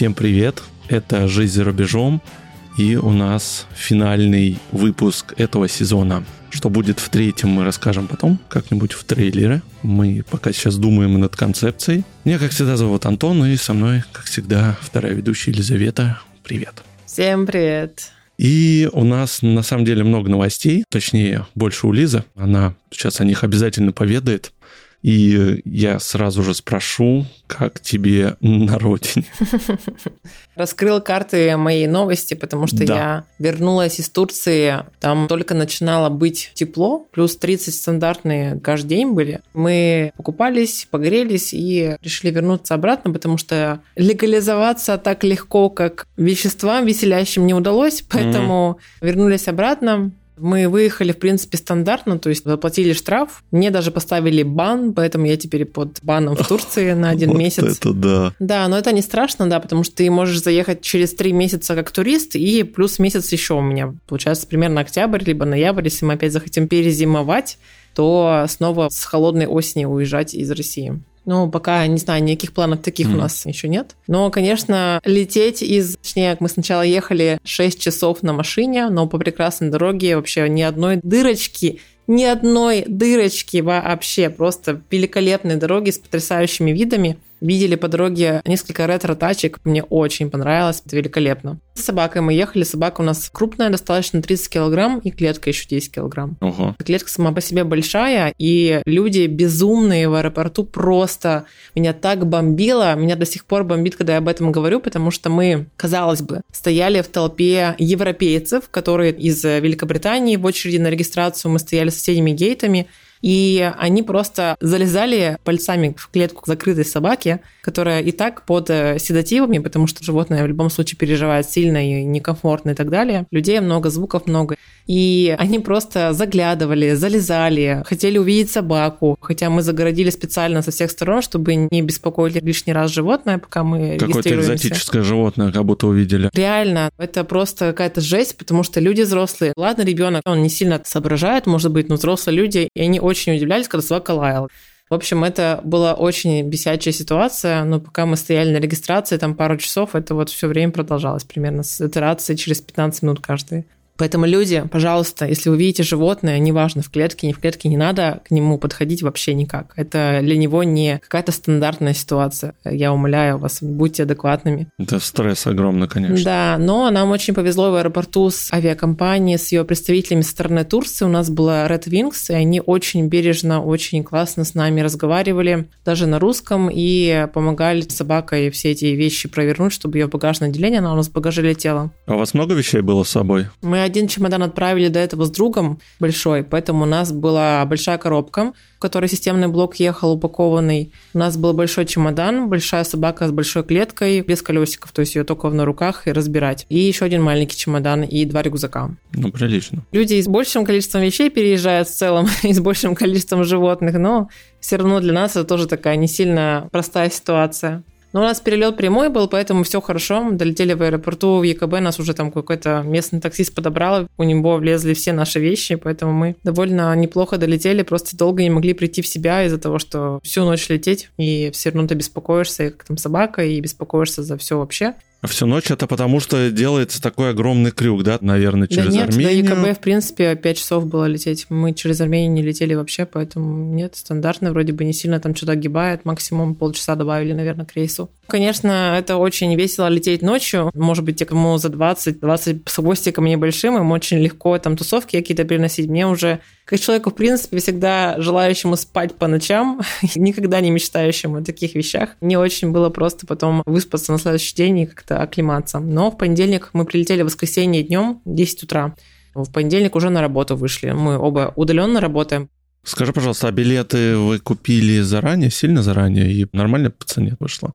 Всем привет! Это «Жизнь за рубежом» и у нас финальный выпуск этого сезона. Что будет в третьем, мы расскажем потом, как-нибудь в трейлере. Мы пока сейчас думаем над концепцией. Меня, как всегда, зовут Антон, и со мной, как всегда, вторая ведущая Елизавета. Привет! Всем привет! И у нас на самом деле много новостей, точнее, больше у Лизы. Она сейчас о них обязательно поведает. И я сразу же спрошу, как тебе на родине? Раскрыл карты моей новости, потому что да. я вернулась из Турции, там только начинало быть тепло, плюс 30 стандартные каждый день были. Мы покупались, погрелись и решили вернуться обратно, потому что легализоваться так легко, как веществам веселящим не удалось, поэтому mm-hmm. вернулись обратно, мы выехали, в принципе, стандартно, то есть заплатили штраф. Мне даже поставили бан, поэтому я теперь под баном в Турции на один вот месяц. это да. Да, но это не страшно, да, потому что ты можешь заехать через три месяца как турист, и плюс месяц еще у меня. Получается, примерно октябрь, либо ноябрь, если мы опять захотим перезимовать, то снова с холодной осени уезжать из России. Ну, пока, не знаю, никаких планов таких mm. у нас еще нет. Но, конечно, лететь из... Точнее, мы сначала ехали 6 часов на машине, но по прекрасной дороге вообще ни одной дырочки ни одной дырочки вообще. Просто великолепные дороги с потрясающими видами. Видели по дороге несколько ретро-тачек. Мне очень понравилось. Это великолепно. С собакой мы ехали. Собака у нас крупная, достаточно 30 килограмм, и клетка еще 10 килограмм. Ого. Клетка сама по себе большая, и люди безумные в аэропорту просто меня так бомбило. Меня до сих пор бомбит, когда я об этом говорю, потому что мы, казалось бы, стояли в толпе европейцев, которые из Великобритании в очереди на регистрацию. Мы стояли с соседними гейтами, и они просто залезали пальцами в клетку закрытой собаки, которая и так под э, седативами, потому что животное в любом случае переживает сильно и некомфортно и так далее. Людей много, звуков много. И они просто заглядывали, залезали, хотели увидеть собаку, хотя мы загородили специально со всех сторон, чтобы не беспокоить лишний раз животное, пока мы Какое-то экзотическое животное, как будто увидели. Реально, это просто какая-то жесть, потому что люди взрослые. Ладно, ребенок, он не сильно соображает, может быть, но взрослые люди, и они очень удивлялись, когда собака лаяла. В общем, это была очень бесячая ситуация, но пока мы стояли на регистрации, там пару часов, это вот все время продолжалось примерно с итерацией через 15 минут каждый. Поэтому люди, пожалуйста, если вы видите животное, неважно, в клетке, не в клетке, не надо к нему подходить вообще никак. Это для него не какая-то стандартная ситуация. Я умоляю вас, будьте адекватными. Это стресс огромный, конечно. Да, но нам очень повезло в аэропорту с авиакомпанией, с ее представителями со стороны Турции. У нас была Red Wings, и они очень бережно, очень классно с нами разговаривали, даже на русском, и помогали собакой все эти вещи провернуть, чтобы ее в багажное отделение, она у нас в багаже летела. А у вас много вещей было с собой? Мы один чемодан отправили до этого с другом большой, поэтому у нас была большая коробка, в которой системный блок ехал упакованный. У нас был большой чемодан, большая собака с большой клеткой, без колесиков, то есть ее только на руках и разбирать. И еще один маленький чемодан и два рюкзака. Ну, прилично. Люди с большим количеством вещей переезжают в целом и с большим количеством животных, но все равно для нас это тоже такая не сильно простая ситуация. Но у нас перелет прямой был, поэтому все хорошо. Мы долетели в аэропорту в ЕКБ, нас уже там какой-то местный таксист подобрал, у него влезли все наши вещи, поэтому мы довольно неплохо долетели, просто долго не могли прийти в себя из-за того, что всю ночь лететь, и все равно ты беспокоишься, как там собака, и беспокоишься за все вообще. Всю ночь это потому, что делается такой огромный крюк, да, наверное, через да нет, Армению? до ЕКБ, в принципе, 5 часов было лететь. Мы через Армению не летели вообще, поэтому нет, стандартно вроде бы не сильно там что-то огибает, максимум полчаса добавили, наверное, к рейсу. Конечно, это очень весело лететь ночью. Может быть, те, кому за 20, 20 с хвостиком небольшим, им очень легко там тусовки какие-то переносить. Мне уже, как человеку, в принципе, всегда желающему спать по ночам, никогда не мечтающему о таких вещах, не очень было просто потом выспаться на следующий день и как-то оклематься. Но в понедельник мы прилетели в воскресенье днем, 10 утра. В понедельник уже на работу вышли. Мы оба удаленно работаем. Скажи, пожалуйста, а билеты вы купили заранее, сильно заранее, и нормально по цене вышло?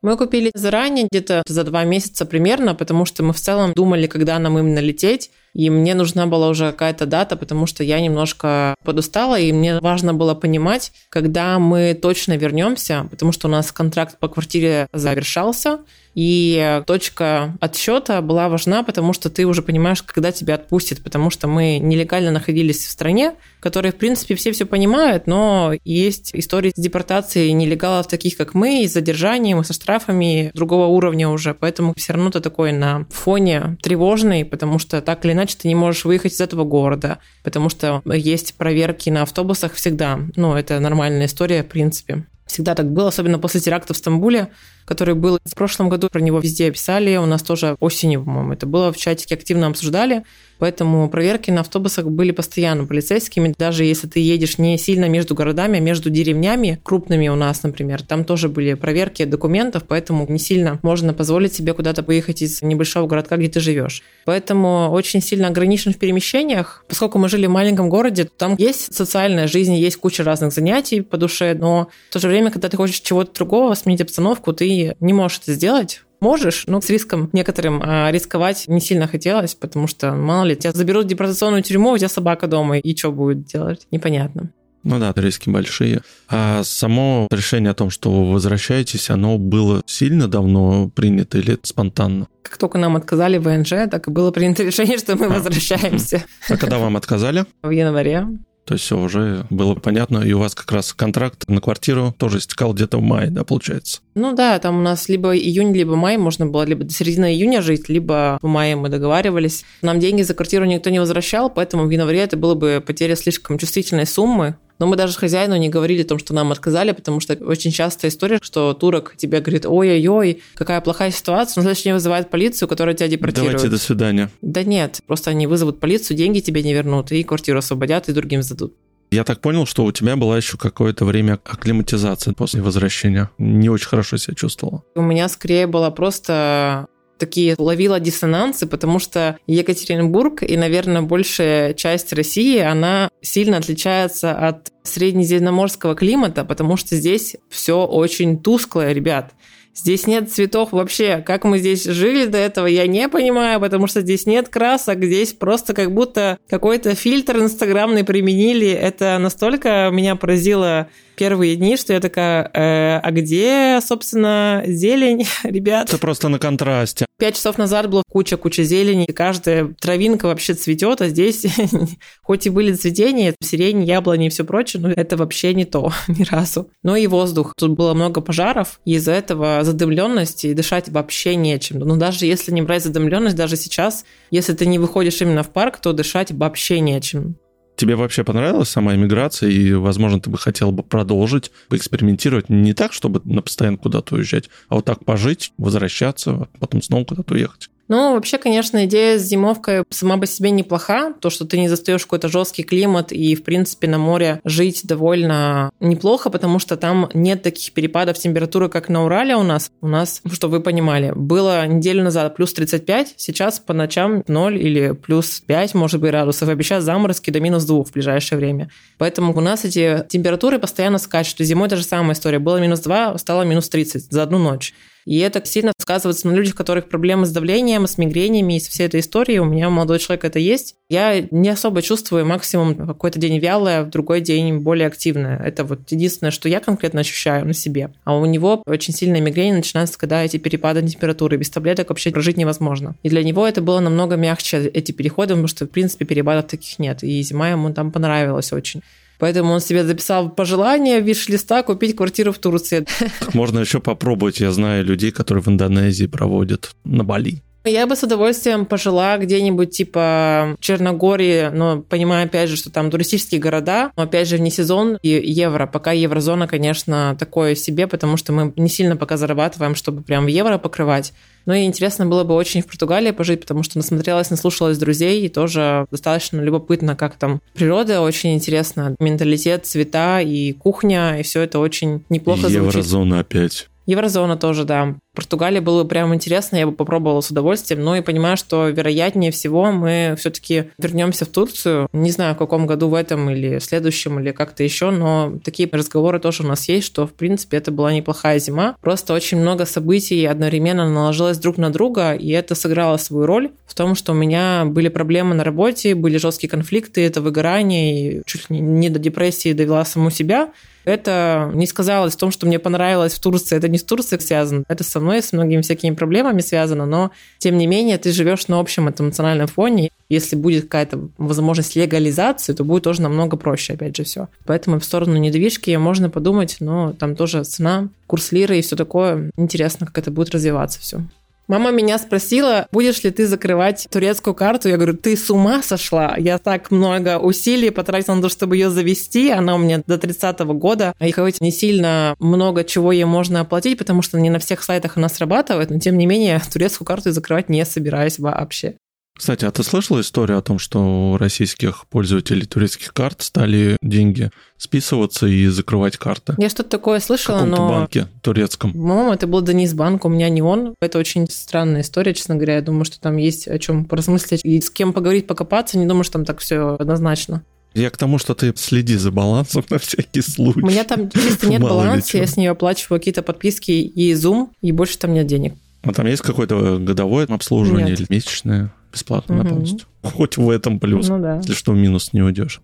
Мы купили заранее, где-то за два месяца примерно, потому что мы в целом думали, когда нам именно лететь. И мне нужна была уже какая-то дата, потому что я немножко подустала, и мне важно было понимать, когда мы точно вернемся, потому что у нас контракт по квартире завершался, и точка отсчета была важна, потому что ты уже понимаешь, когда тебя отпустят, потому что мы нелегально находились в стране, в которой, в принципе, все все понимают, но есть истории с депортацией нелегалов, таких как мы, и с задержанием, и со штрафами другого уровня уже. Поэтому все равно ты такой на фоне тревожный, потому что так или иначе ты не можешь выехать из этого города, потому что есть проверки на автобусах всегда. Ну, это нормальная история, в принципе. Всегда так было, особенно после теракта в Стамбуле который был в прошлом году, про него везде писали, у нас тоже осенью, по-моему, это было в чатике активно обсуждали, поэтому проверки на автобусах были постоянно полицейскими, даже если ты едешь не сильно между городами, а между деревнями крупными у нас, например, там тоже были проверки документов, поэтому не сильно можно позволить себе куда-то поехать из небольшого городка, где ты живешь. Поэтому очень сильно ограничен в перемещениях. Поскольку мы жили в маленьком городе, там есть социальная жизнь, есть куча разных занятий по душе, но в то же время, когда ты хочешь чего-то другого, сменить обстановку, ты не можешь это сделать, Можешь, но с риском некоторым а рисковать не сильно хотелось, потому что, мало ли, тебя заберут в депортационную тюрьму, у тебя собака дома, и что будет делать, непонятно. Ну да, риски большие. А само решение о том, что вы возвращаетесь, оно было сильно давно принято или спонтанно? Как только нам отказали в ВНЖ, так и было принято решение, что мы а. возвращаемся. А когда вам отказали? В январе. То есть все уже было понятно, и у вас как раз контракт на квартиру тоже истекал где-то в мае, да, получается? Ну да, там у нас либо июнь, либо май можно было либо до середины июня жить, либо в мае мы договаривались. Нам деньги за квартиру никто не возвращал, поэтому в январе это было бы потеря слишком чувствительной суммы. Но мы даже хозяину не говорили о том, что нам отказали, потому что очень частая история, что турок тебе говорит, ой-ой-ой, какая плохая ситуация, но следующий день вызывает полицию, которая тебя депортирует. Давайте до свидания. Да нет, просто они вызовут полицию, деньги тебе не вернут, и квартиру освободят, и другим сдадут. Я так понял, что у тебя была еще какое-то время акклиматизации после возвращения. Не очень хорошо себя чувствовала. У меня скорее была просто такие ловила диссонансы, потому что Екатеринбург и, наверное, большая часть России, она сильно отличается от среднеземноморского климата, потому что здесь все очень тусклое, ребят. Здесь нет цветов вообще. Как мы здесь жили до этого, я не понимаю, потому что здесь нет красок. Здесь просто как будто какой-то фильтр инстаграмный применили. Это настолько меня поразило первые дни, что я такая, э, а где, собственно, зелень, ребят? Это просто на контрасте. Пять часов назад была куча-куча зелени, и каждая травинка вообще цветет, а здесь хоть и были цветения, сирень, яблони и все прочее, но это вообще не то ни разу. Но и воздух. Тут было много пожаров, и из-за этого задымленность, и дышать вообще нечем. Но даже если не брать задымленность, даже сейчас, если ты не выходишь именно в парк, то дышать вообще нечем. Тебе вообще понравилась сама иммиграция, и, возможно, ты бы хотел бы продолжить, экспериментировать не так, чтобы на постоянно куда-то уезжать, а вот так пожить, возвращаться, а потом снова куда-то уехать? Ну, вообще, конечно, идея с зимовкой сама по себе неплоха. То, что ты не застаешь какой-то жесткий климат и, в принципе, на море жить довольно неплохо, потому что там нет таких перепадов температуры, как на Урале у нас. У нас, чтобы вы понимали, было неделю назад плюс 35, сейчас по ночам 0 или плюс 5, может быть, градусов. Обещают заморозки до минус 2 в ближайшее время. Поэтому у нас эти температуры постоянно скачут. И зимой та же самая история. Было минус 2, стало минус 30 за одну ночь. И это сильно сказывается на людях, у которых проблемы с давлением, с мигренями и с всей этой историей. У меня у молодого человека это есть. Я не особо чувствую максимум какой-то день вялое, в другой день более активное. Это вот единственное, что я конкретно ощущаю на себе. А у него очень сильная мигрень начинается, когда эти перепады температуры. Без таблеток вообще прожить невозможно. И для него это было намного мягче, эти переходы, потому что, в принципе, перепадов таких нет. И зима ему там понравилась очень. Поэтому он себе записал пожелание виш-листа купить квартиру в Турции. Можно еще попробовать. Я знаю людей, которые в Индонезии проводят на Бали. Я бы с удовольствием пожила где-нибудь типа Черногории, но понимаю опять же, что там туристические города, но опять же не сезон и евро. Пока еврозона, конечно, такое себе, потому что мы не сильно пока зарабатываем, чтобы прям в евро покрывать. Ну и интересно было бы очень в Португалии пожить, потому что насмотрелась, наслушалась друзей, и тоже достаточно любопытно, как там природа очень интересна, менталитет, цвета и кухня, и все это очень неплохо Еврозона звучит. опять. Еврозона тоже, да. Португалия было бы прям интересно, я бы попробовала с удовольствием, но и понимаю, что вероятнее всего мы все-таки вернемся в Турцию. Не знаю, в каком году в этом или в следующем, или как-то еще, но такие разговоры тоже у нас есть, что, в принципе, это была неплохая зима. Просто очень много событий одновременно наложилось друг на друга, и это сыграло свою роль в том, что у меня были проблемы на работе, были жесткие конфликты, это выгорание, и чуть ли не до депрессии довела саму себя. Это не сказалось в том, что мне понравилось в Турции. Это не с Турцией связано. Это со мной, с многими всякими проблемами связано. Но, тем не менее, ты живешь на общем эмоциональном фоне. Если будет какая-то возможность легализации, то будет тоже намного проще, опять же, все. Поэтому в сторону недвижки можно подумать, но там тоже цена, курс лиры и все такое. Интересно, как это будет развиваться все. Мама меня спросила, будешь ли ты закрывать турецкую карту. Я говорю, ты с ума сошла? Я так много усилий потратила на то, чтобы ее завести. Она у меня до 30 -го года. И хоть не сильно много чего ей можно оплатить, потому что не на всех сайтах она срабатывает, но тем не менее турецкую карту закрывать не собираюсь вообще. Кстати, а ты слышала историю о том, что у российских пользователей турецких карт стали деньги списываться и закрывать карты? Я что-то такое слышала, в но... банке турецком. По-моему, это был Денис Банк, у меня не он. Это очень странная история, честно говоря. Я думаю, что там есть о чем поразмыслить и с кем поговорить, покопаться. Не думаю, что там так все однозначно. Я к тому, что ты следи за балансом на всякий случай. У меня там чисто нет баланса, я с нее оплачиваю какие-то подписки и Zoom, и больше там нет денег. А там есть какое-то годовое обслуживание нет. или месячное? Бесплатно угу. на полностью. Хоть в этом плюс, ну, да. если что, в минус не уйдешь.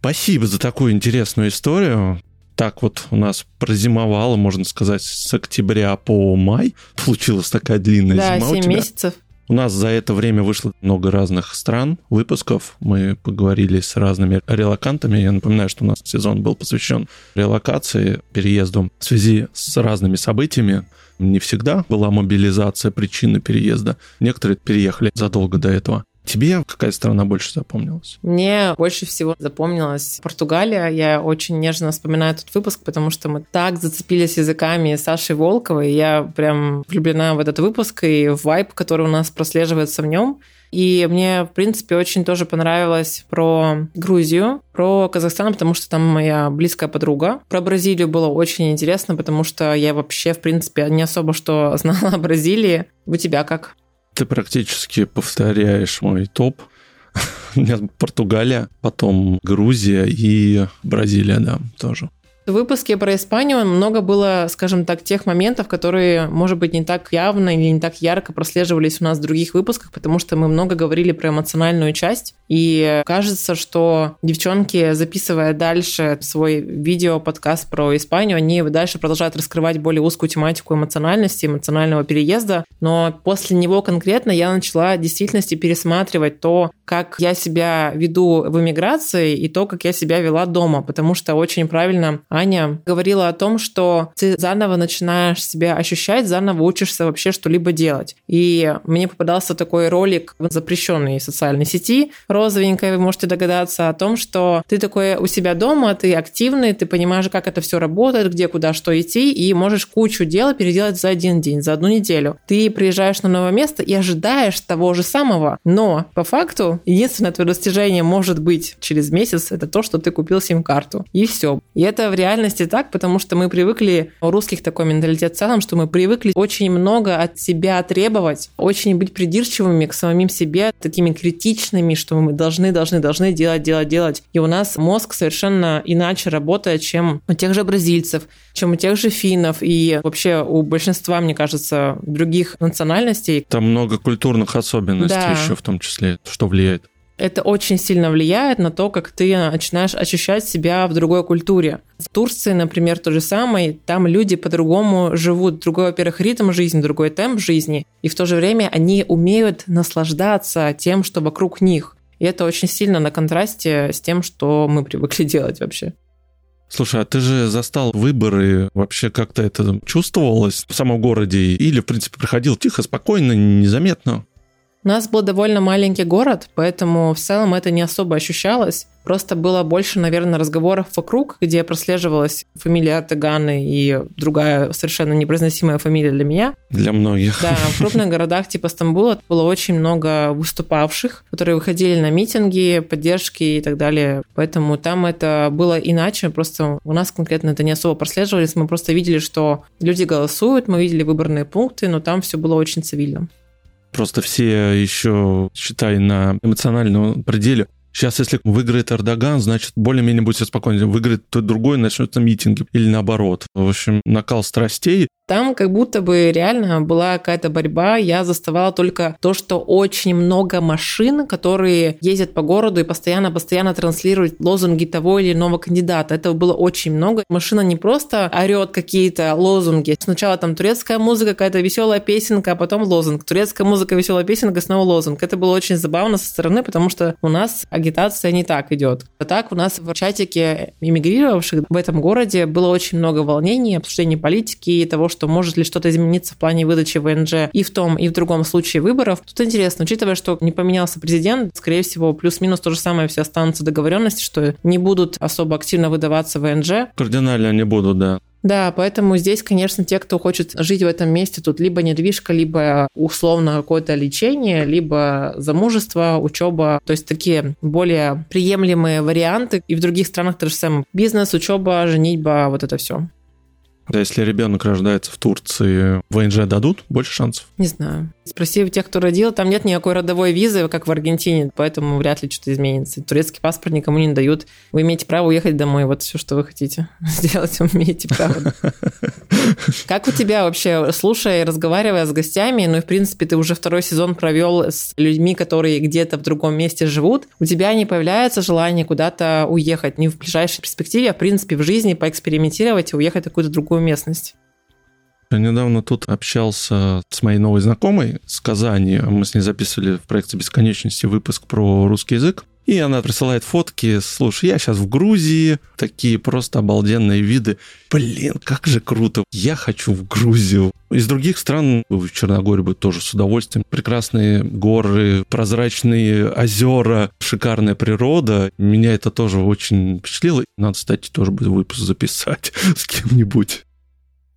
Спасибо за такую интересную историю. Так вот у нас прозимовало, можно сказать, с октября по май. Получилась такая длинная да, зима 7 у тебя. месяцев. У нас за это время вышло много разных стран, выпусков. Мы поговорили с разными релакантами. Я напоминаю, что у нас сезон был посвящен релокации, переезду в связи с разными событиями. Не всегда была мобилизация причины переезда. Некоторые переехали задолго до этого. Тебе какая страна больше запомнилась? Мне больше всего запомнилась Португалия. Я очень нежно вспоминаю этот выпуск, потому что мы так зацепились языками Саши Волковой. Я прям влюблена в этот выпуск и в вайб, который у нас прослеживается в нем. И мне, в принципе, очень тоже понравилось про Грузию, про Казахстан, потому что там моя близкая подруга. Про Бразилию было очень интересно, потому что я вообще, в принципе, не особо что знала о Бразилии. У тебя как? Ты практически повторяешь мой топ. У меня Португалия, потом Грузия и Бразилия, да, тоже. В выпуске про Испанию много было, скажем так, тех моментов, которые, может быть, не так явно или не так ярко прослеживались у нас в других выпусках, потому что мы много говорили про эмоциональную часть. И кажется, что девчонки, записывая дальше свой видео-подкаст про Испанию, они дальше продолжают раскрывать более узкую тематику эмоциональности, эмоционального переезда. Но после него конкретно я начала в действительности пересматривать то, как я себя веду в эмиграции и то, как я себя вела дома, потому что очень правильно Аня говорила о том, что ты заново начинаешь себя ощущать, заново учишься вообще что-либо делать. И мне попадался такой ролик в запрещенной социальной сети, розовенькой, вы можете догадаться о том, что ты такой у себя дома, ты активный, ты понимаешь, как это все работает, где, куда, что идти, и можешь кучу дел переделать за один день, за одну неделю. Ты приезжаешь на новое место и ожидаешь того же самого, но по факту единственное твое достижение может быть через месяц, это то, что ты купил сим-карту. И все. И это в реальности так, потому что мы привыкли, у русских такой менталитет в целом, что мы привыкли очень много от себя требовать, очень быть придирчивыми к самим себе, такими критичными, что мы должны, должны, должны делать, делать, делать. И у нас мозг совершенно иначе работает, чем у тех же бразильцев, чем у тех же финнов и вообще у большинства, мне кажется, других национальностей. Там много культурных особенностей да. еще в том числе, что влияет это очень сильно влияет на то, как ты начинаешь ощущать себя в другой культуре. В Турции, например, то же самое, там люди по-другому живут, другой, во-первых, ритм жизни, другой темп жизни, и в то же время они умеют наслаждаться тем, что вокруг них. И это очень сильно на контрасте с тем, что мы привыкли делать вообще. Слушай, а ты же застал выборы, вообще как-то это чувствовалось в самом городе? Или, в принципе, проходил тихо, спокойно, незаметно? У нас был довольно маленький город, поэтому в целом это не особо ощущалось. Просто было больше, наверное, разговоров вокруг, где прослеживалась фамилия Артеганы и другая совершенно непроизносимая фамилия для меня. Для многих. Да, в крупных городах типа Стамбула было очень много выступавших, которые выходили на митинги, поддержки и так далее. Поэтому там это было иначе. Просто у нас конкретно это не особо прослеживались. Мы просто видели, что люди голосуют, мы видели выборные пункты, но там все было очень цивильно. Просто все еще, считай, на эмоциональном пределе. Сейчас, если выиграет Эрдоган, значит, более-менее будет все спокойно. Выиграет тот другой, начнется митинги. Или наоборот. В общем, накал страстей. Там как будто бы реально была какая-то борьба. Я заставала только то, что очень много машин, которые ездят по городу и постоянно-постоянно транслируют лозунги того или иного кандидата. Этого было очень много. Машина не просто орет какие-то лозунги. Сначала там турецкая музыка, какая-то веселая песенка, а потом лозунг. Турецкая музыка, веселая песенка, снова лозунг. Это было очень забавно со стороны, потому что у нас агитация не так идет. А так у нас в чатике иммигрировавших в этом городе было очень много волнений, обсуждений политики и того, что может ли что-то измениться в плане выдачи ВНЖ и в том, и в другом случае выборов. Тут интересно, учитывая, что не поменялся президент, скорее всего, плюс-минус то же самое все останутся договоренности, что не будут особо активно выдаваться ВНЖ. Кардинально не будут, да. Да, поэтому здесь, конечно, те, кто хочет жить в этом месте, тут либо недвижка, либо условно какое-то лечение, либо замужество, учеба, то есть такие более приемлемые варианты. И в других странах то же самое. Бизнес, учеба, женитьба, вот это все. Если ребенок рождается в Турции, ВНЖ дадут больше шансов? Не знаю. Спроси у тех, кто родил, там нет никакой родовой визы, как в Аргентине, поэтому вряд ли что-то изменится. Турецкий паспорт никому не дают. Вы имеете право уехать домой, вот все, что вы хотите сделать, вы имеете право. Как у тебя вообще, слушая и разговаривая с гостями, ну и в принципе ты уже второй сезон провел с людьми, которые где-то в другом месте живут, у тебя не появляется желание куда-то уехать, не в ближайшей перспективе, а в принципе в жизни поэкспериментировать и уехать в какую-то другую местность. Я недавно тут общался с моей новой знакомой с Казани. Мы с ней записывали в проекте бесконечности выпуск про русский язык. И она присылает фотки. Слушай, я сейчас в Грузии. Такие просто обалденные виды. Блин, как же круто. Я хочу в Грузию. Из других стран, в Черногории бы тоже с удовольствием. Прекрасные горы, прозрачные озера, шикарная природа. Меня это тоже очень впечатлило. Надо, кстати, тоже будет выпуск записать с кем-нибудь.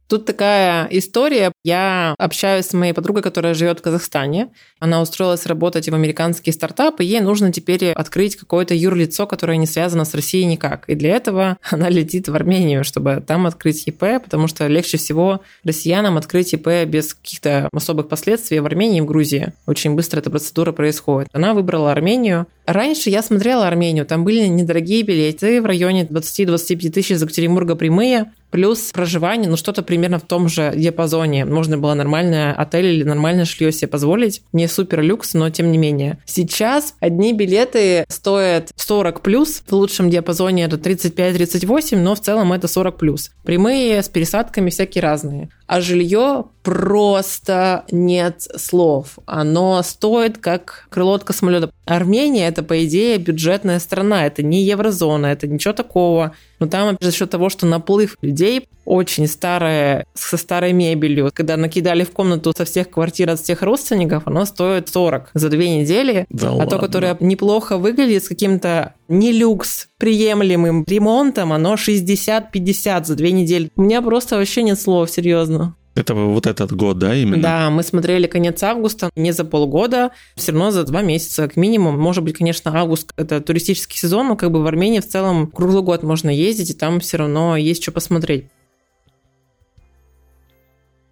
Тут такая история. Я общаюсь с моей подругой, которая живет в Казахстане. Она устроилась работать в американский стартап, и ей нужно теперь открыть какое-то юрлицо, которое не связано с Россией никак. И для этого она летит в Армению, чтобы там открыть ИП, потому что легче всего россиянам открыть ИП без каких-то особых последствий в Армении и в Грузии. Очень быстро эта процедура происходит. Она выбрала Армению. Раньше я смотрела Армению, там были недорогие билеты в районе 20-25 тысяч из Екатеринбурга прямые, плюс проживание, ну что-то примерно в том же диапазоне. Можно было нормальный отель или нормальное жилье себе позволить. Не супер люкс, но тем не менее. Сейчас одни билеты стоят 40 плюс, в лучшем диапазоне это 35-38, но в целом это 40 плюс. Прямые с пересадками всякие разные. А жилье просто нет слов. Оно стоит как крыло от космолета. Армения это, по идее, бюджетная страна. Это не еврозона, это ничего такого. Но там за счет того, что наплыв людей очень старая, со старой мебелью. Когда накидали в комнату со всех квартир от всех родственников, оно стоит 40 за две недели. Да а ладно. то, которое неплохо выглядит с каким-то не люкс приемлемым ремонтом, оно 60-50 за две недели. У меня просто вообще нет слов, серьезно. Это вот этот год, да, именно? Да, мы смотрели конец августа, не за полгода, все равно за два месяца как минимум. Может быть, конечно, август – это туристический сезон, но как бы в Армении в целом круглый год можно ездить, и там все равно есть что посмотреть.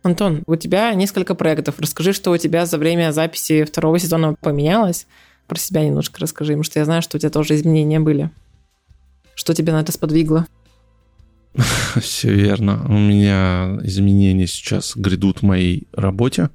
Антон, у тебя несколько проектов. Расскажи, что у тебя за время записи второго сезона поменялось. Про себя немножко расскажи, потому что я знаю, что у тебя тоже изменения были. Что тебя на это сподвигло? Все верно. У меня изменения сейчас грядут в моей работе.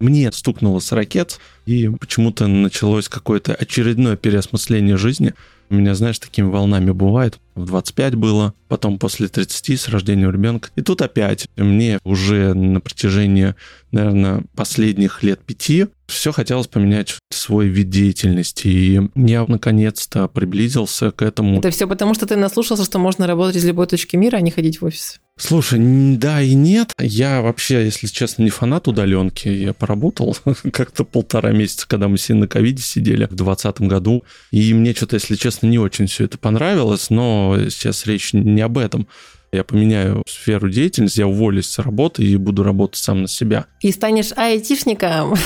Мне стукнуло с ракет, и почему-то началось какое-то очередное переосмысление жизни. У меня, знаешь, такими волнами бывает. В 25 было, потом после 30 с рождением ребенка. И тут опять мне уже на протяжении, наверное, последних лет пяти все хотелось поменять свой вид деятельности. И я наконец-то приблизился к этому. Это все потому, что ты наслушался, что можно работать из любой точки мира, а не ходить в офис. Слушай, да и нет. Я вообще, если честно, не фанат удаленки. Я поработал как-то полтора месяца, когда мы все на ковиде сидели в 2020 году. И мне что-то, если честно, не очень все это понравилось, но сейчас речь не об этом. Я поменяю сферу деятельности, я уволюсь с работы и буду работать сам на себя. И станешь айтишником.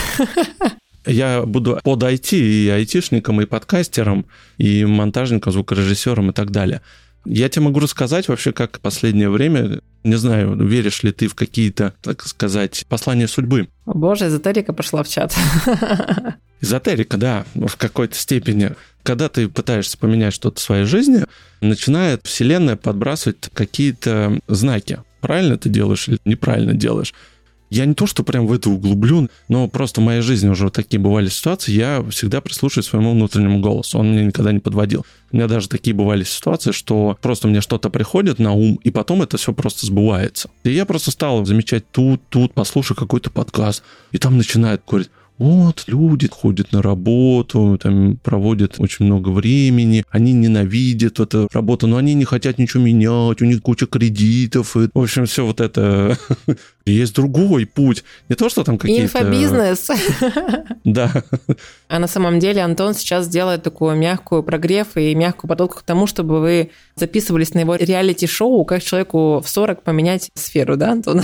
Я буду под IT и айтишником, и подкастером, и монтажником, звукорежиссером и так далее. Я тебе могу рассказать вообще, как последнее время, не знаю, веришь ли ты в какие-то, так сказать, послания судьбы. О боже, эзотерика пошла в чат. Эзотерика, да, в какой-то степени. Когда ты пытаешься поменять что-то в своей жизни, начинает Вселенная подбрасывать какие-то знаки. Правильно ты делаешь или неправильно делаешь. Я не то, что прям в это углублен, но просто в моей жизни уже такие бывали ситуации, я всегда прислушиваюсь своему внутреннему голосу. Он меня никогда не подводил. У меня даже такие бывали ситуации, что просто мне что-то приходит на ум, и потом это все просто сбывается. И я просто стал замечать тут, тут, послушай какой-то подкаст, и там начинает говорить, вот, люди ходят на работу, там проводят очень много времени, они ненавидят эту работу, но они не хотят ничего менять, у них куча кредитов, и, в общем, все вот это. Есть другой путь. Не то, что там какие-то... Инфобизнес. Да. А на самом деле Антон сейчас делает такую мягкую прогрев и мягкую подготовку к тому, чтобы вы записывались на его реалити-шоу, как человеку в 40 поменять сферу, да, Антон?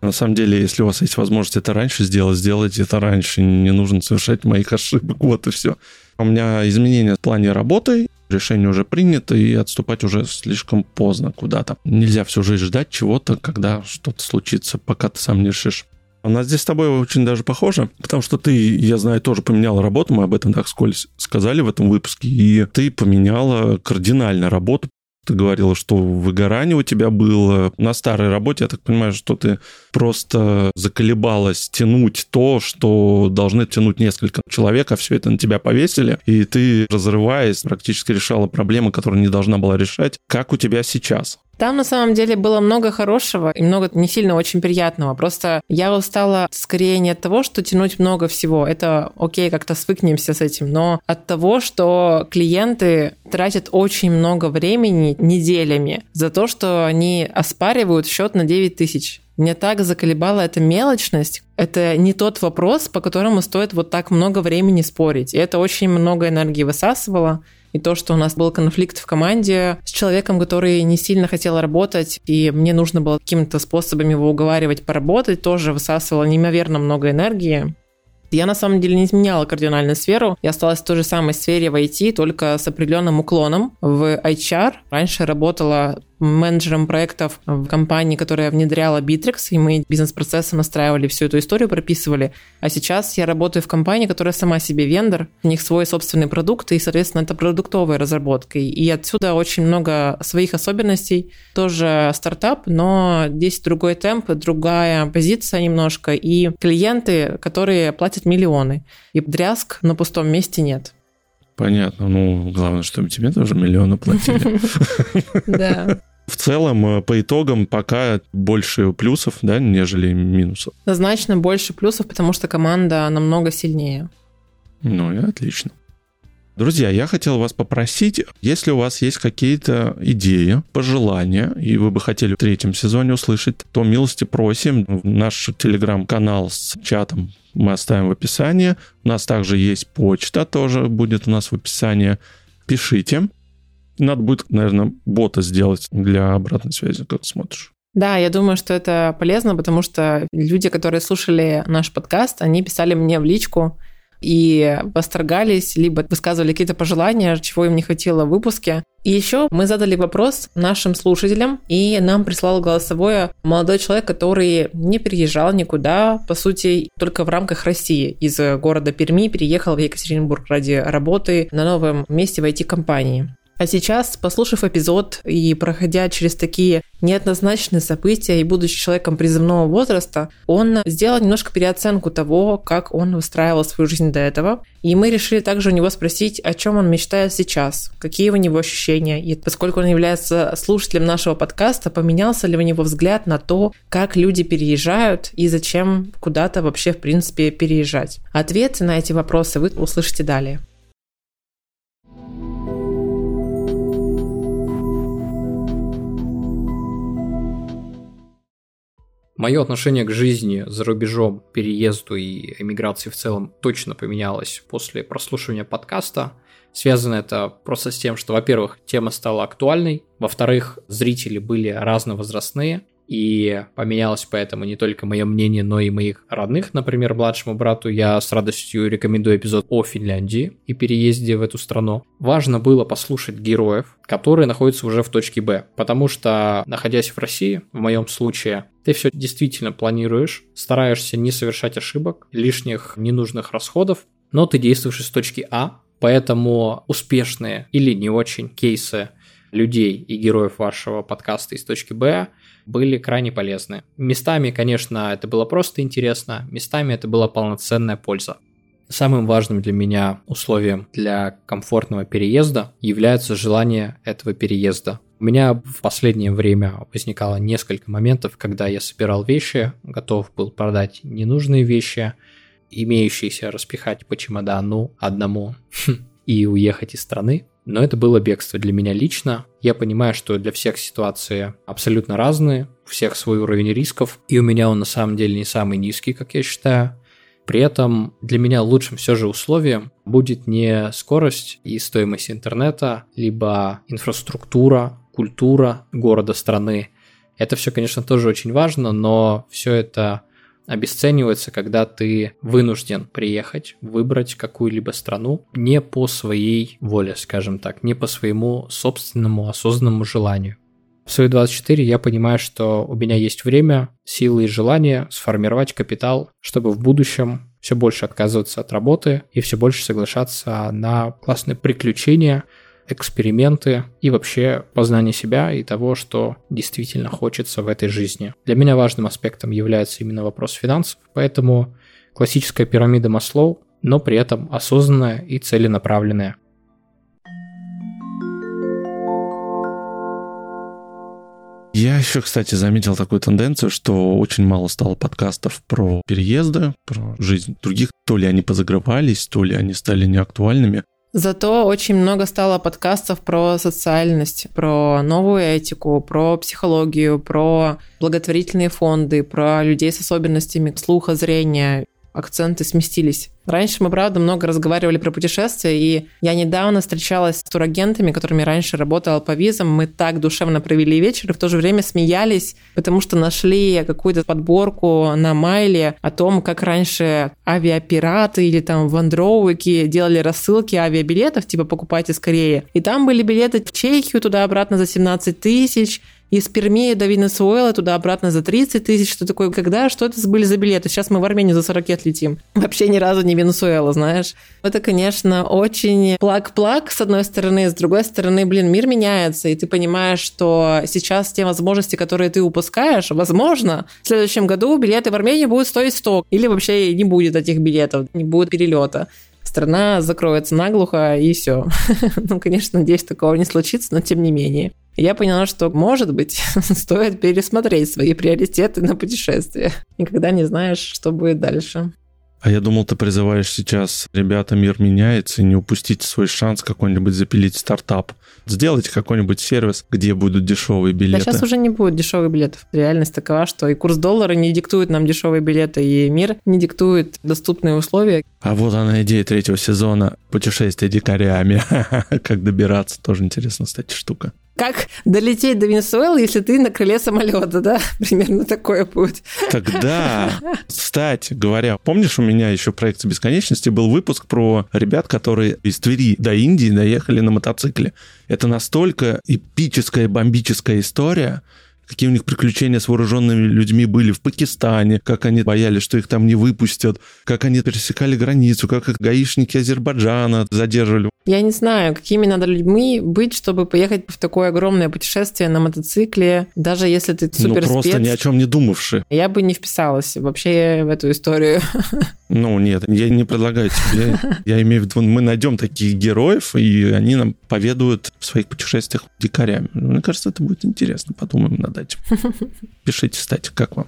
На самом деле, если у вас есть возможность это раньше сделать, сделайте это раньше. Не нужно совершать моих ошибок. Вот и все. У меня изменения в плане работы, решение уже принято, и отступать уже слишком поздно куда-то. Нельзя всю жизнь ждать чего-то, когда что-то случится, пока ты сам не решишь. У нас здесь с тобой очень даже похоже, потому что ты, я знаю, тоже поменяла работу, мы об этом так скользь сказали в этом выпуске, и ты поменяла кардинально работу, ты говорила, что выгорание у тебя было на старой работе. Я так понимаю, что ты просто заколебалась тянуть то, что должны тянуть несколько человек, а все это на тебя повесили, и ты, разрываясь, практически решала проблемы, которые не должна была решать. Как у тебя сейчас? Там на самом деле было много хорошего и много не сильно очень приятного. Просто я устала скорее не от того, что тянуть много всего. Это окей, как-то свыкнемся с этим. Но от того, что клиенты тратят очень много времени неделями за то, что они оспаривают счет на 9 тысяч. Мне так заколебала эта мелочность. Это не тот вопрос, по которому стоит вот так много времени спорить. И это очень много энергии высасывало и то, что у нас был конфликт в команде с человеком, который не сильно хотел работать, и мне нужно было какими-то способами его уговаривать поработать, тоже высасывало неимоверно много энергии. Я на самом деле не изменяла кардинальную сферу. Я осталась в той же самой сфере в IT, только с определенным уклоном в HR. Раньше работала менеджером проектов в компании, которая внедряла Bittrex, и мы бизнес-процессы настраивали, всю эту историю прописывали. А сейчас я работаю в компании, которая сама себе вендор, у них свой собственный продукт, и, соответственно, это продуктовая разработка. И отсюда очень много своих особенностей. Тоже стартап, но здесь другой темп, другая позиция немножко, и клиенты, которые платят миллионы. И дрязг на пустом месте нет. Понятно. Ну, главное, чтобы тебе тоже миллионы платили. Да. В целом, э, по итогам, пока больше плюсов, да, нежели минусов. Значно больше плюсов, потому что команда намного сильнее. Ну и отлично. Друзья, я хотел вас попросить, если у вас есть какие-то идеи, пожелания, и вы бы хотели в третьем сезоне услышать, то милости просим. Наш телеграм-канал с чатом мы оставим в описании. У нас также есть почта, тоже будет у нас в описании. Пишите. Надо будет, наверное, бота сделать для обратной связи, как смотришь. Да, я думаю, что это полезно, потому что люди, которые слушали наш подкаст, они писали мне в личку, и восторгались, либо высказывали какие-то пожелания, чего им не хватило в выпуске. И еще мы задали вопрос нашим слушателям, и нам прислал голосовое молодой человек, который не переезжал никуда, по сути, только в рамках России. Из города Перми переехал в Екатеринбург ради работы на новом месте в IT-компании. А сейчас, послушав эпизод и проходя через такие неоднозначные события и будучи человеком призывного возраста, он сделал немножко переоценку того, как он выстраивал свою жизнь до этого. И мы решили также у него спросить, о чем он мечтает сейчас, какие у него ощущения. И поскольку он является слушателем нашего подкаста, поменялся ли у него взгляд на то, как люди переезжают и зачем куда-то вообще в принципе переезжать. Ответы на эти вопросы вы услышите далее. Мое отношение к жизни за рубежом, переезду и эмиграции в целом точно поменялось после прослушивания подкаста. Связано это просто с тем, что, во-первых, тема стала актуальной, во-вторых, зрители были разновозрастные, и поменялось поэтому не только мое мнение, но и моих родных. Например, младшему брату я с радостью рекомендую эпизод о Финляндии и переезде в эту страну. Важно было послушать героев, которые находятся уже в точке Б, потому что, находясь в России, в моем случае, ты все действительно планируешь, стараешься не совершать ошибок, лишних ненужных расходов, но ты действуешь из точки А, поэтому успешные или не очень кейсы людей и героев вашего подкаста из точки Б были крайне полезны. Местами, конечно, это было просто интересно, местами это была полноценная польза. Самым важным для меня условием для комфортного переезда является желание этого переезда. У меня в последнее время возникало несколько моментов, когда я собирал вещи, готов был продать ненужные вещи, имеющиеся распихать по чемодану одному и уехать из страны. Но это было бегство для меня лично. Я понимаю, что для всех ситуации абсолютно разные, у всех свой уровень рисков, и у меня он на самом деле не самый низкий, как я считаю. При этом для меня лучшим все же условием будет не скорость и стоимость интернета, либо инфраструктура, культура города, страны. Это все, конечно, тоже очень важно, но все это обесценивается, когда ты вынужден приехать, выбрать какую-либо страну не по своей воле, скажем так, не по своему собственному осознанному желанию. В свои 24 я понимаю, что у меня есть время, силы и желание сформировать капитал, чтобы в будущем все больше отказываться от работы и все больше соглашаться на классные приключения, эксперименты и вообще познание себя и того, что действительно хочется в этой жизни. Для меня важным аспектом является именно вопрос финансов, поэтому классическая пирамида Маслоу, но при этом осознанная и целенаправленная. Я еще, кстати, заметил такую тенденцию, что очень мало стало подкастов про переезды, про жизнь других. То ли они позагрывались, то ли они стали неактуальными. Зато очень много стало подкастов про социальность, про новую этику, про психологию, про благотворительные фонды, про людей с особенностями слуха, зрения. Акценты сместились Раньше мы, правда, много разговаривали про путешествия, и я недавно встречалась с турагентами, которыми раньше работала по визам. Мы так душевно провели вечер и в то же время смеялись, потому что нашли какую-то подборку на Майле о том, как раньше авиапираты или там вандроуики делали рассылки авиабилетов, типа покупайте скорее. И там были билеты в Чехию туда-обратно за 17 тысяч, из Перми до Венесуэлы туда-обратно за 30 тысяч. Что такое? Когда? Что это были за билеты? Сейчас мы в Армению за 40 лет летим. Вообще ни разу не Венесуэла, знаешь. Это, конечно, очень плак-плак, с одной стороны, с другой стороны, блин, мир меняется, и ты понимаешь, что сейчас те возможности, которые ты упускаешь, возможно, в следующем году билеты в Армению будут стоить 100, или вообще не будет этих билетов, не будет перелета страна закроется наглухо, и все. ну, конечно, надеюсь, такого не случится, но тем не менее. Я поняла, что, может быть, стоит пересмотреть свои приоритеты на путешествие. Никогда не знаешь, что будет дальше. А я думал, ты призываешь сейчас, ребята, мир меняется, не упустите свой шанс какой-нибудь запилить стартап. Сделайте какой-нибудь сервис, где будут дешевые билеты. Да сейчас уже не будет дешевых билетов. Реальность такова, что и курс доллара не диктует нам дешевые билеты, и мир не диктует доступные условия. А вот она идея третьего сезона «Путешествие дикарями». как добираться, тоже интересная, кстати, штука. Как долететь до Венесуэлы, если ты на крыле самолета, да? Примерно такое будет. Тогда, кстати говоря, помнишь, у меня еще в проекте бесконечности был выпуск про ребят, которые из Твери до Индии доехали на мотоцикле. Это настолько эпическая, бомбическая история, какие у них приключения с вооруженными людьми были в Пакистане, как они боялись, что их там не выпустят, как они пересекали границу, как их гаишники Азербайджана задерживали. Я не знаю, какими надо людьми быть, чтобы поехать в такое огромное путешествие на мотоцикле, даже если ты супер Ну, просто ни о чем не думавший. Я бы не вписалась вообще в эту историю. Ну, нет, я не предлагаю тебе. Я имею в виду, мы найдем таких героев, и они нам поведают в своих путешествиях дикарями. Мне кажется, это будет интересно. Подумаем над этим. Пишите, кстати, как вам.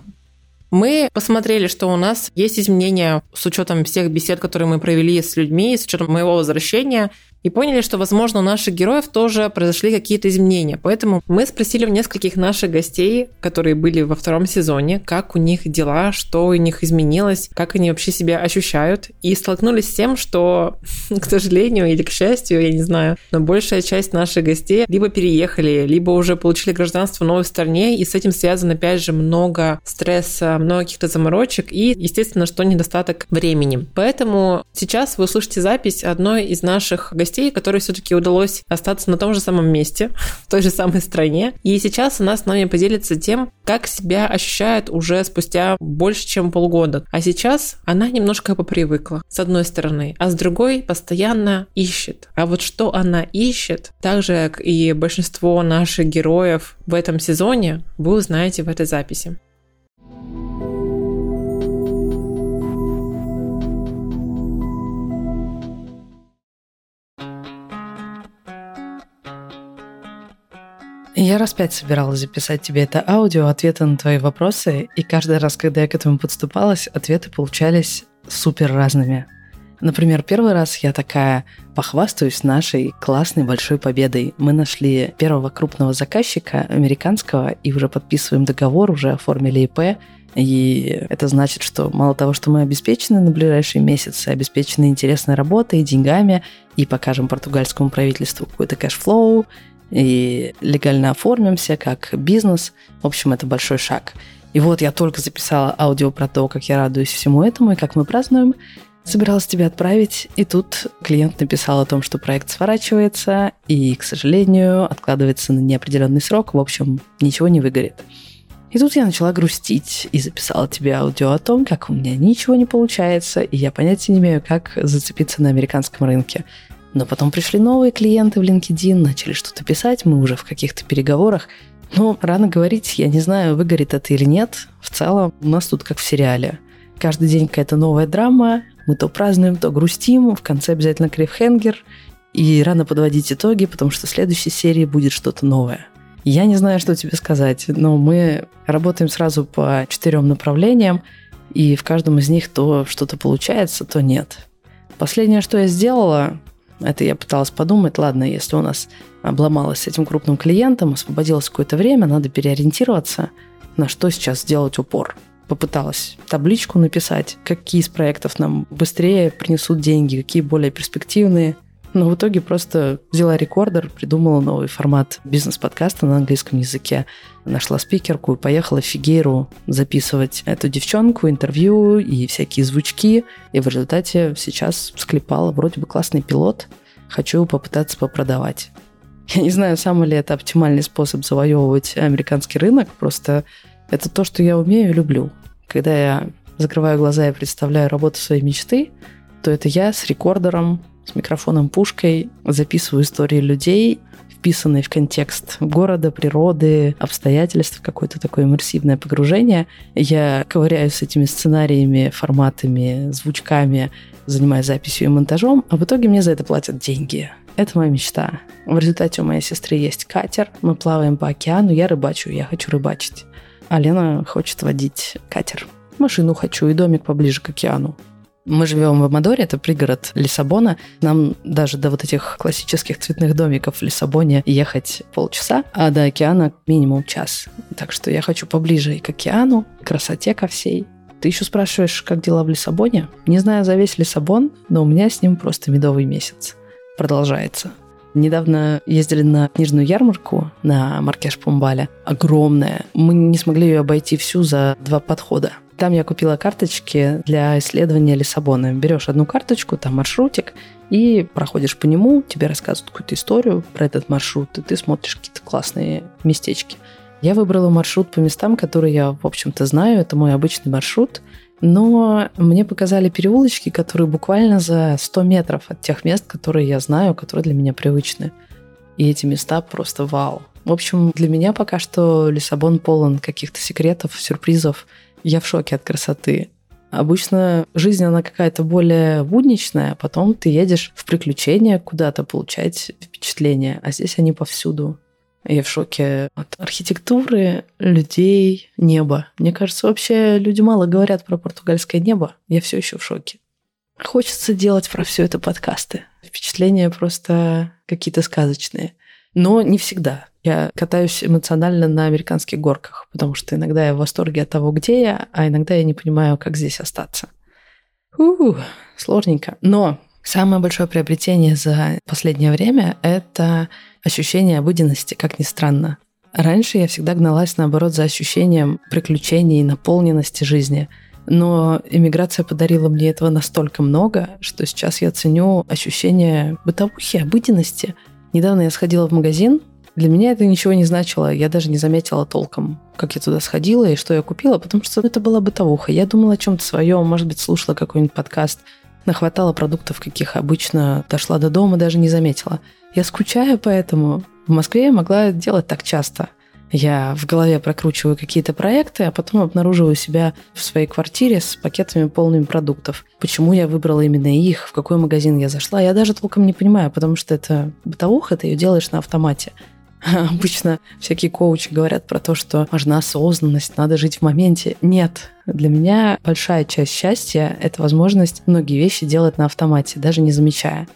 Мы посмотрели, что у нас есть изменения с учетом всех бесед, которые мы провели с людьми, с учетом моего возвращения. И поняли, что, возможно, у наших героев тоже произошли какие-то изменения. Поэтому мы спросили у нескольких наших гостей, которые были во втором сезоне, как у них дела, что у них изменилось, как они вообще себя ощущают. И столкнулись с тем, что, к сожалению или к счастью, я не знаю, но большая часть наших гостей либо переехали, либо уже получили гражданство в новой стране, и с этим связано, опять же, много стресса, много каких-то заморочек и, естественно, что недостаток времени. Поэтому сейчас вы услышите запись одной из наших гостей гостей, которой все-таки удалось остаться на том же самом месте, в той же самой стране. И сейчас она с нами поделится тем, как себя ощущает уже спустя больше, чем полгода. А сейчас она немножко попривыкла, с одной стороны, а с другой постоянно ищет. А вот что она ищет, так же, как и большинство наших героев в этом сезоне, вы узнаете в этой записи. Я раз пять собиралась записать тебе это аудио, ответы на твои вопросы, и каждый раз, когда я к этому подступалась, ответы получались супер разными. Например, первый раз я такая похвастаюсь нашей классной большой победой. Мы нашли первого крупного заказчика американского и уже подписываем договор, уже оформили ИП. И это значит, что мало того, что мы обеспечены на ближайшие месяцы, обеспечены интересной работой, деньгами, и покажем португальскому правительству какой-то cash flow, и легально оформимся как бизнес. В общем, это большой шаг. И вот я только записала аудио про то, как я радуюсь всему этому и как мы празднуем. Собиралась тебе отправить, и тут клиент написал о том, что проект сворачивается и, к сожалению, откладывается на неопределенный срок. В общем, ничего не выгорит. И тут я начала грустить и записала тебе аудио о том, как у меня ничего не получается, и я понятия не имею, как зацепиться на американском рынке. Но потом пришли новые клиенты в LinkedIn, начали что-то писать, мы уже в каких-то переговорах. Ну, рано говорить, я не знаю, выгорит это или нет. В целом, у нас тут как в сериале. Каждый день какая-то новая драма, мы то празднуем, то грустим, в конце обязательно клиффхенгер, и рано подводить итоги, потому что в следующей серии будет что-то новое. Я не знаю, что тебе сказать, но мы работаем сразу по четырем направлениям, и в каждом из них то что-то получается, то нет. Последнее, что я сделала, это я пыталась подумать, ладно, если у нас обломалось с этим крупным клиентом, освободилось какое-то время, надо переориентироваться, на что сейчас сделать упор. Попыталась табличку написать, какие из проектов нам быстрее принесут деньги, какие более перспективные. Но в итоге просто взяла рекордер, придумала новый формат бизнес-подкаста на английском языке. Нашла спикерку и поехала в Фигейру записывать эту девчонку, интервью и всякие звучки. И в результате сейчас склепала вроде бы классный пилот. Хочу попытаться попродавать. Я не знаю, самый ли это оптимальный способ завоевывать американский рынок, просто это то, что я умею и люблю. Когда я закрываю глаза и представляю работу своей мечты, то это я с рекордером с микрофоном пушкой записываю истории людей, вписанные в контекст города, природы, обстоятельств, какое-то такое иммерсивное погружение. Я ковыряюсь с этими сценариями, форматами, звучками, занимаюсь записью и монтажом, а в итоге мне за это платят деньги. Это моя мечта. В результате у моей сестры есть катер, мы плаваем по океану, я рыбачу, я хочу рыбачить. А Лена хочет водить катер. Машину хочу и домик поближе к океану. Мы живем в Амадоре, это пригород Лиссабона. Нам даже до вот этих классических цветных домиков в Лиссабоне ехать полчаса, а до океана минимум час. Так что я хочу поближе и к океану, к красоте ко всей. Ты еще спрашиваешь, как дела в Лиссабоне? Не знаю за весь Лиссабон, но у меня с ним просто медовый месяц. Продолжается. Недавно ездили на книжную ярмарку на Маркеш Пумбале. Огромная. Мы не смогли ее обойти всю за два подхода. Там я купила карточки для исследования Лиссабона. Берешь одну карточку, там маршрутик, и проходишь по нему, тебе рассказывают какую-то историю про этот маршрут, и ты смотришь какие-то классные местечки. Я выбрала маршрут по местам, которые я, в общем-то, знаю. Это мой обычный маршрут. Но мне показали переулочки, которые буквально за 100 метров от тех мест, которые я знаю, которые для меня привычны. И эти места просто вау. В общем, для меня пока что Лиссабон полон каких-то секретов, сюрпризов – я в шоке от красоты. Обычно жизнь, она какая-то более будничная, а потом ты едешь в приключения куда-то получать впечатления, а здесь они повсюду. Я в шоке от архитектуры, людей, неба. Мне кажется, вообще люди мало говорят про португальское небо. Я все еще в шоке. Хочется делать про все это подкасты. Впечатления просто какие-то сказочные. Но не всегда. Я катаюсь эмоционально на американских горках, потому что иногда я в восторге от того, где я, а иногда я не понимаю, как здесь остаться. Ух, сложненько. Но самое большое приобретение за последнее время – это ощущение обыденности, как ни странно. Раньше я всегда гналась, наоборот, за ощущением приключений и наполненности жизни. Но иммиграция подарила мне этого настолько много, что сейчас я ценю ощущение бытовухи, обыденности. Недавно я сходила в магазин, для меня это ничего не значило, я даже не заметила толком, как я туда сходила и что я купила, потому что это была бытовуха. Я думала о чем-то своем, может быть, слушала какой-нибудь подкаст, нахватала продуктов, каких обычно дошла до дома, даже не заметила. Я скучаю поэтому. В Москве я могла делать так часто. Я в голове прокручиваю какие-то проекты, а потом обнаруживаю себя в своей квартире с пакетами полными продуктов. Почему я выбрала именно их, в какой магазин я зашла, я даже толком не понимаю, потому что это бытовуха, ты ее делаешь на автомате. Обычно всякие коучи говорят про то, что важна осознанность, надо жить в моменте. Нет, для меня большая часть счастья – это возможность многие вещи делать на автомате, даже не замечая.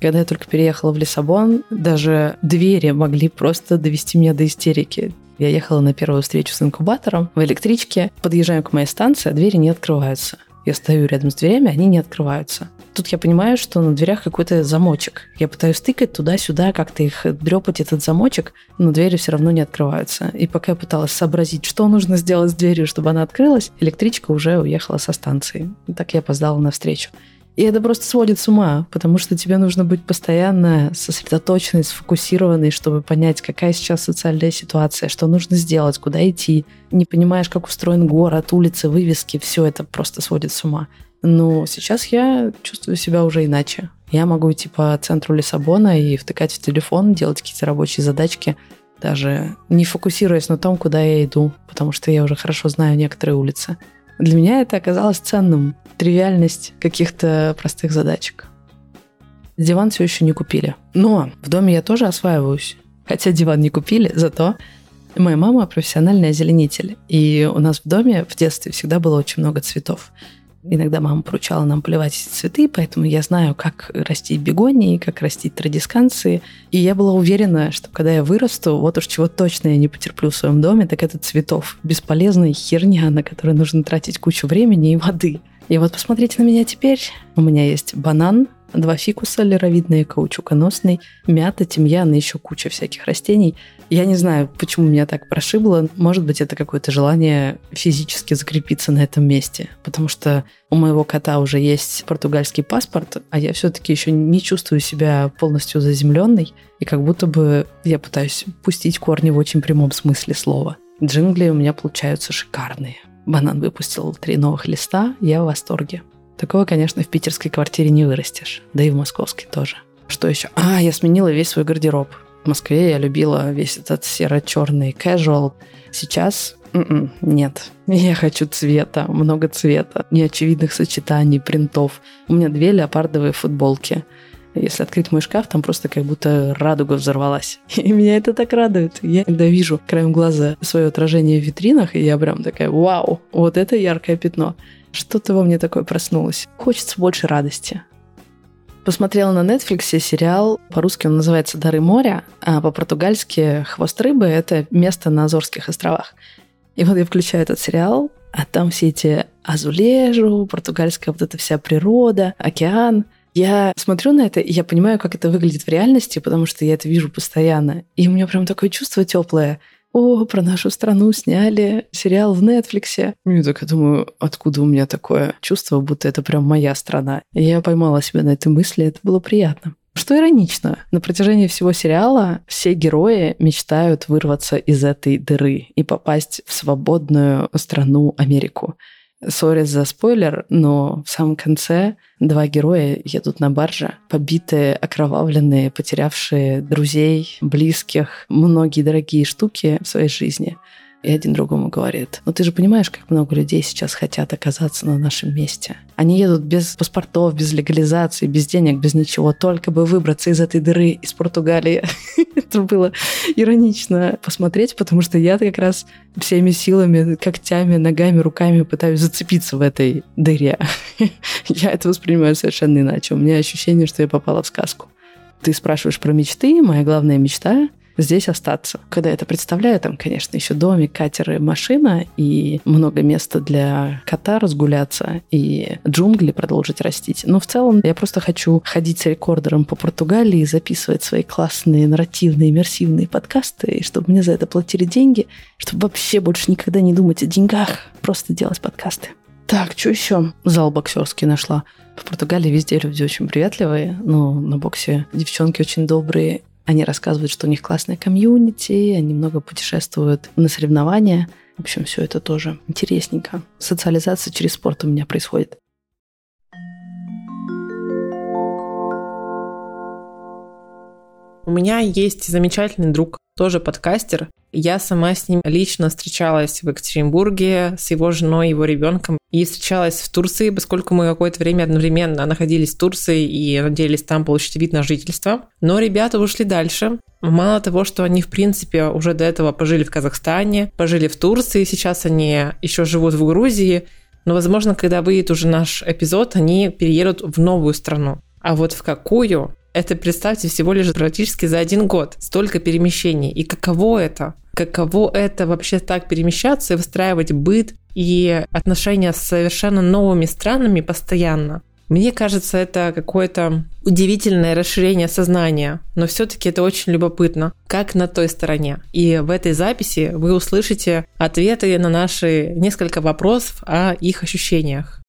Когда я только переехала в Лиссабон, даже двери могли просто довести меня до истерики. Я ехала на первую встречу с инкубатором в электричке, подъезжаю к моей станции, а двери не открываются. Я стою рядом с дверями, они не открываются. Тут я понимаю, что на дверях какой-то замочек. Я пытаюсь тыкать туда-сюда, как-то их дрепать этот замочек, но двери все равно не открываются. И пока я пыталась сообразить, что нужно сделать с дверью, чтобы она открылась, электричка уже уехала со станции. И так я опоздала на встречу. И это просто сводит с ума, потому что тебе нужно быть постоянно сосредоточенной, сфокусированной, чтобы понять, какая сейчас социальная ситуация, что нужно сделать, куда идти. Не понимаешь, как устроен город, улицы, вывески, все это просто сводит с ума. Но сейчас я чувствую себя уже иначе. Я могу идти по центру Лиссабона и втыкать в телефон, делать какие-то рабочие задачки, даже не фокусируясь на том, куда я иду, потому что я уже хорошо знаю некоторые улицы. Для меня это оказалось ценным. Тривиальность каких-то простых задачек. Диван все еще не купили. Но в доме я тоже осваиваюсь. Хотя диван не купили, зато моя мама профессиональный озеленитель. И у нас в доме в детстве всегда было очень много цветов. Иногда мама поручала нам поливать цветы, поэтому я знаю, как растить бегонии, как растить традисканции. И я была уверена, что когда я вырасту, вот уж чего точно я не потерплю в своем доме, так это цветов. Бесполезная херня, на которую нужно тратить кучу времени и воды. И вот посмотрите на меня теперь. У меня есть банан, два фикуса леровидные, каучуконосный, мята, тимьян и еще куча всяких растений. Я не знаю, почему меня так прошибло. Может быть, это какое-то желание физически закрепиться на этом месте. Потому что у моего кота уже есть португальский паспорт, а я все-таки еще не чувствую себя полностью заземленной. И как будто бы я пытаюсь пустить корни в очень прямом смысле слова. Джингли у меня получаются шикарные. Банан выпустил три новых листа, я в восторге. Такого, конечно, в питерской квартире не вырастешь, да и в московской тоже. Что еще? А, я сменила весь свой гардероб. В Москве я любила весь этот серо-черный casual. Сейчас м-м, нет. Я хочу цвета, много цвета, неочевидных сочетаний, принтов. У меня две леопардовые футболки. Если открыть мой шкаф, там просто как будто радуга взорвалась. И меня это так радует. Я когда вижу краем глаза свое отражение в витринах, и я прям такая, вау, вот это яркое пятно. Что-то во мне такое проснулось. Хочется больше радости. Посмотрела на Netflix сериал, по-русски он называется «Дары моря», а по-португальски «Хвост рыбы» — это место на Азорских островах. И вот я включаю этот сериал, а там все эти азулежу, португальская вот эта вся природа, океан. Я смотрю на это, и я понимаю, как это выглядит в реальности, потому что я это вижу постоянно. И у меня прям такое чувство теплое о, про нашу страну сняли сериал в Нетфликсе. И так я думаю, откуда у меня такое чувство, будто это прям моя страна. И я поймала себя на этой мысли, это было приятно. Что иронично, на протяжении всего сериала все герои мечтают вырваться из этой дыры и попасть в свободную страну Америку. Сори за спойлер, но в самом конце два героя едут на барже, побитые, окровавленные, потерявшие друзей, близких, многие дорогие штуки в своей жизни. И один другому говорит, ну ты же понимаешь, как много людей сейчас хотят оказаться на нашем месте. Они едут без паспортов, без легализации, без денег, без ничего, только бы выбраться из этой дыры из Португалии. Это было иронично посмотреть, потому что я как раз всеми силами, когтями, ногами, руками пытаюсь зацепиться в этой дыре. Я это воспринимаю совершенно иначе. У меня ощущение, что я попала в сказку. Ты спрашиваешь про мечты. Моя главная мечта здесь остаться. Когда я это представляю, там, конечно, еще домик, катер и машина, и много места для кота разгуляться, и джунгли продолжить растить. Но в целом я просто хочу ходить с рекордером по Португалии записывать свои классные нарративные, иммерсивные подкасты, и чтобы мне за это платили деньги, чтобы вообще больше никогда не думать о деньгах, просто делать подкасты. Так, что еще? Зал боксерский нашла. В Португалии везде люди очень приветливые, но на боксе девчонки очень добрые они рассказывают, что у них классная комьюнити, они много путешествуют на соревнования. В общем, все это тоже интересненько. Социализация через спорт у меня происходит. У меня есть замечательный друг, тоже подкастер. Я сама с ним лично встречалась в Екатеринбурге с его женой, его ребенком и встречалась в Турции, поскольку мы какое-то время одновременно находились в Турции и надеялись там получить вид на жительство. Но ребята ушли дальше. Мало того, что они, в принципе, уже до этого пожили в Казахстане, пожили в Турции, сейчас они еще живут в Грузии, но, возможно, когда выйдет уже наш эпизод, они переедут в новую страну. А вот в какую, это, представьте, всего лишь практически за один год. Столько перемещений. И каково это? Каково это вообще так перемещаться и выстраивать быт и отношения с совершенно новыми странами постоянно? Мне кажется, это какое-то удивительное расширение сознания, но все-таки это очень любопытно, как на той стороне. И в этой записи вы услышите ответы на наши несколько вопросов о их ощущениях.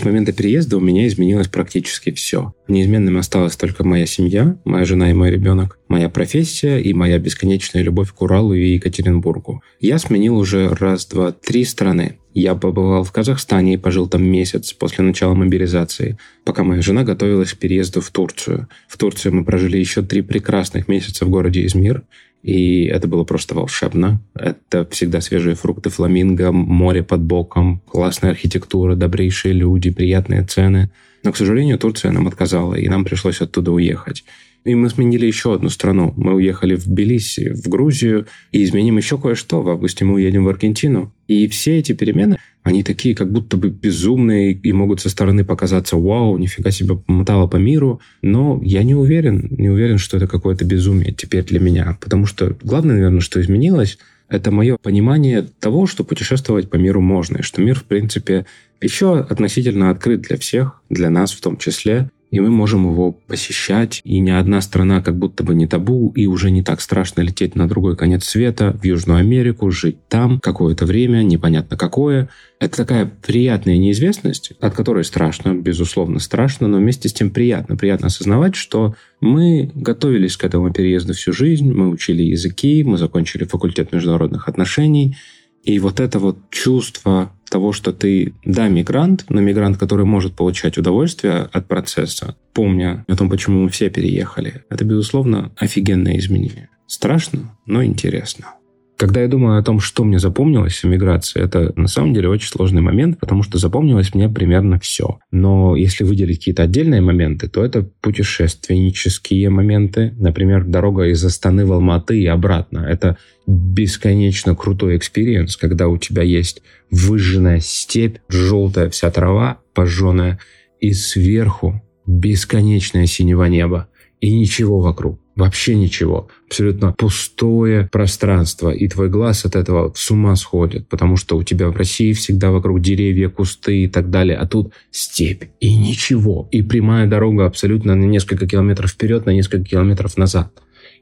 С момента переезда у меня изменилось практически все. Неизменным осталась только моя семья, моя жена и мой ребенок, моя профессия и моя бесконечная любовь к Уралу и Екатеринбургу. Я сменил уже раз, два, три страны. Я побывал в Казахстане и пожил там месяц после начала мобилизации, пока моя жена готовилась к переезду в Турцию. В Турции мы прожили еще три прекрасных месяца в городе Измир, и это было просто волшебно. Это всегда свежие фрукты фламинго, море под боком, классная архитектура, добрейшие люди, приятные цены. Но, к сожалению, Турция нам отказала, и нам пришлось оттуда уехать. И мы сменили еще одну страну. Мы уехали в Тбилиси, в Грузию, и изменим еще кое-что. В августе мы уедем в Аргентину. И все эти перемены, они такие как будто бы безумные и могут со стороны показаться «Вау, нифига себе помотало по миру». Но я не уверен, не уверен, что это какое-то безумие теперь для меня. Потому что главное, наверное, что изменилось, это мое понимание того, что путешествовать по миру можно, и что мир, в принципе, еще относительно открыт для всех, для нас в том числе и мы можем его посещать, и ни одна страна как будто бы не табу, и уже не так страшно лететь на другой конец света, в Южную Америку, жить там какое-то время, непонятно какое. Это такая приятная неизвестность, от которой страшно, безусловно страшно, но вместе с тем приятно. Приятно осознавать, что мы готовились к этому переезду всю жизнь, мы учили языки, мы закончили факультет международных отношений, и вот это вот чувство того, что ты, да, мигрант, но мигрант, который может получать удовольствие от процесса, помня о том, почему мы все переехали, это, безусловно, офигенное изменение. Страшно, но интересно. Когда я думаю о том, что мне запомнилось в миграции, это на самом деле очень сложный момент, потому что запомнилось мне примерно все. Но если выделить какие-то отдельные моменты, то это путешественнические моменты. Например, дорога из Астаны в Алматы и обратно. Это бесконечно крутой experience, когда у тебя есть выжженная степь, желтая вся трава, пожженная, и сверху бесконечное синего неба и ничего вокруг. Вообще ничего. Абсолютно пустое пространство. И твой глаз от этого с ума сходит, потому что у тебя в России всегда вокруг деревья, кусты и так далее. А тут степь и ничего. И прямая дорога абсолютно на несколько километров вперед, на несколько километров назад.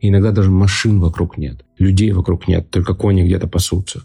И иногда даже машин вокруг нет. Людей вокруг нет. Только кони где-то пасутся.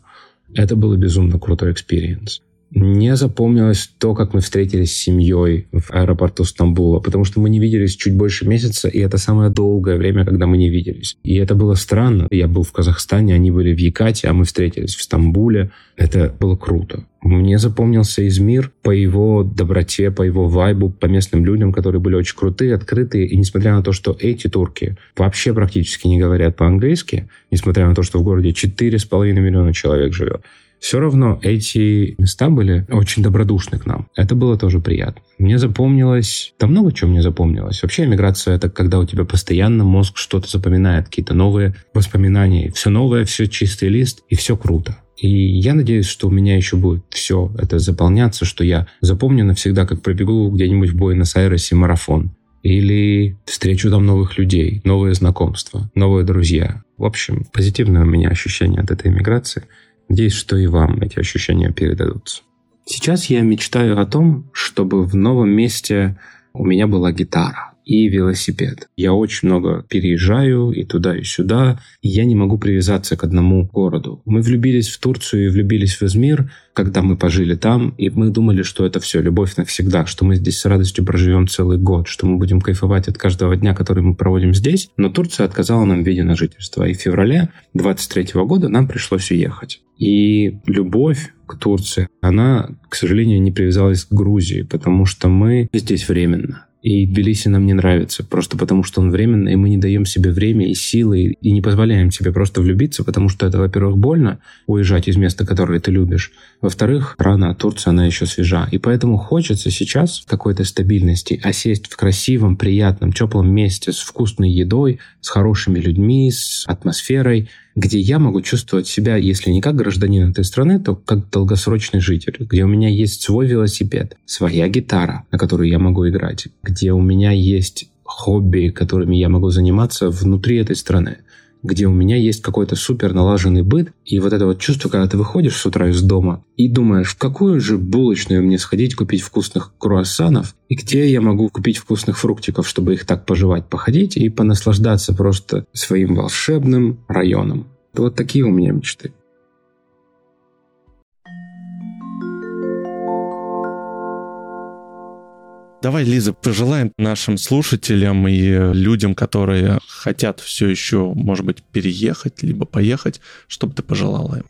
Это было безумно крутой experience. Мне запомнилось то, как мы встретились с семьей в аэропорту Стамбула, потому что мы не виделись чуть больше месяца, и это самое долгое время, когда мы не виделись. И это было странно. Я был в Казахстане, они были в Екате, а мы встретились в Стамбуле. Это было круто. Мне запомнился Измир по его доброте, по его вайбу, по местным людям, которые были очень крутые, открытые. И несмотря на то, что эти турки вообще практически не говорят по-английски, несмотря на то, что в городе 4,5 миллиона человек живет, все равно эти места были очень добродушны к нам. Это было тоже приятно. Мне запомнилось... Да много чего мне запомнилось. Вообще эмиграция — это когда у тебя постоянно мозг что-то запоминает, какие-то новые воспоминания. Все новое, все чистый лист, и все круто. И я надеюсь, что у меня еще будет все это заполняться, что я запомню навсегда, как пробегу где-нибудь в Буэнос-Айресе марафон. Или встречу там новых людей, новые знакомства, новые друзья. В общем, позитивное у меня ощущение от этой иммиграции. Надеюсь, что и вам эти ощущения передадутся. Сейчас я мечтаю о том, чтобы в новом месте у меня была гитара и велосипед. Я очень много переезжаю и туда, и сюда, и я не могу привязаться к одному городу. Мы влюбились в Турцию и влюбились в Измир, когда мы пожили там, и мы думали, что это все, любовь навсегда, что мы здесь с радостью проживем целый год, что мы будем кайфовать от каждого дня, который мы проводим здесь. Но Турция отказала нам в виде на жительство, и в феврале 23 года нам пришлось уехать. И любовь к Турции, она, к сожалению, не привязалась к Грузии, потому что мы здесь временно. И Тбилиси нам не нравится, просто потому что он временный, и мы не даем себе время и силы, и не позволяем себе просто влюбиться, потому что это, во-первых, больно уезжать из места, которое ты любишь. Во-вторых, рана от Турции, она еще свежа. И поэтому хочется сейчас какой-то стабильности, а сесть в красивом, приятном, теплом месте с вкусной едой, с хорошими людьми, с атмосферой, где я могу чувствовать себя, если не как гражданин этой страны, то как долгосрочный житель, где у меня есть свой велосипед, своя гитара, на которую я могу играть, где у меня есть хобби, которыми я могу заниматься внутри этой страны где у меня есть какой-то супер налаженный быт, и вот это вот чувство, когда ты выходишь с утра из дома и думаешь, в какую же булочную мне сходить купить вкусных круассанов, и где я могу купить вкусных фруктиков, чтобы их так пожевать, походить и понаслаждаться просто своим волшебным районом. Вот такие у меня мечты. Давай, Лиза, пожелаем нашим слушателям и людям, которые хотят все еще, может быть, переехать, либо поехать, чтобы ты пожелала им.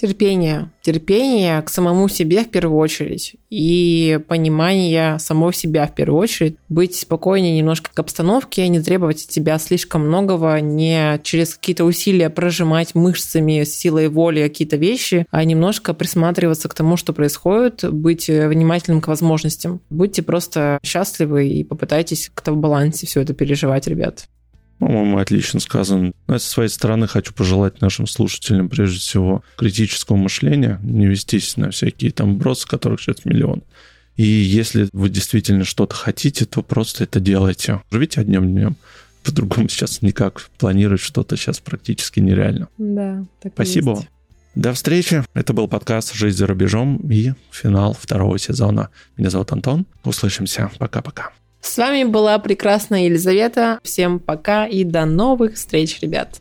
Терпение. Терпение к самому себе в первую очередь. И понимание самого себя в первую очередь. Быть спокойнее немножко к обстановке, не требовать от себя слишком многого, не через какие-то усилия прожимать мышцами, силой воли какие-то вещи, а немножко присматриваться к тому, что происходит, быть внимательным к возможностям. Будьте просто счастливы и попытайтесь как-то в балансе все это переживать, ребят. По-моему, отлично сказано. Но я со своей стороны хочу пожелать нашим слушателям, прежде всего, критического мышления, не вестись на всякие там бросы, которых сейчас миллион. И если вы действительно что-то хотите, то просто это делайте. Живите одним днем. По-другому сейчас никак планировать что-то сейчас практически нереально. Да, так Спасибо вам. До встречи. Это был подкаст «Жизнь за рубежом» и финал второго сезона. Меня зовут Антон. Услышимся. Пока-пока. С вами была прекрасная Елизавета. Всем пока и до новых встреч, ребят.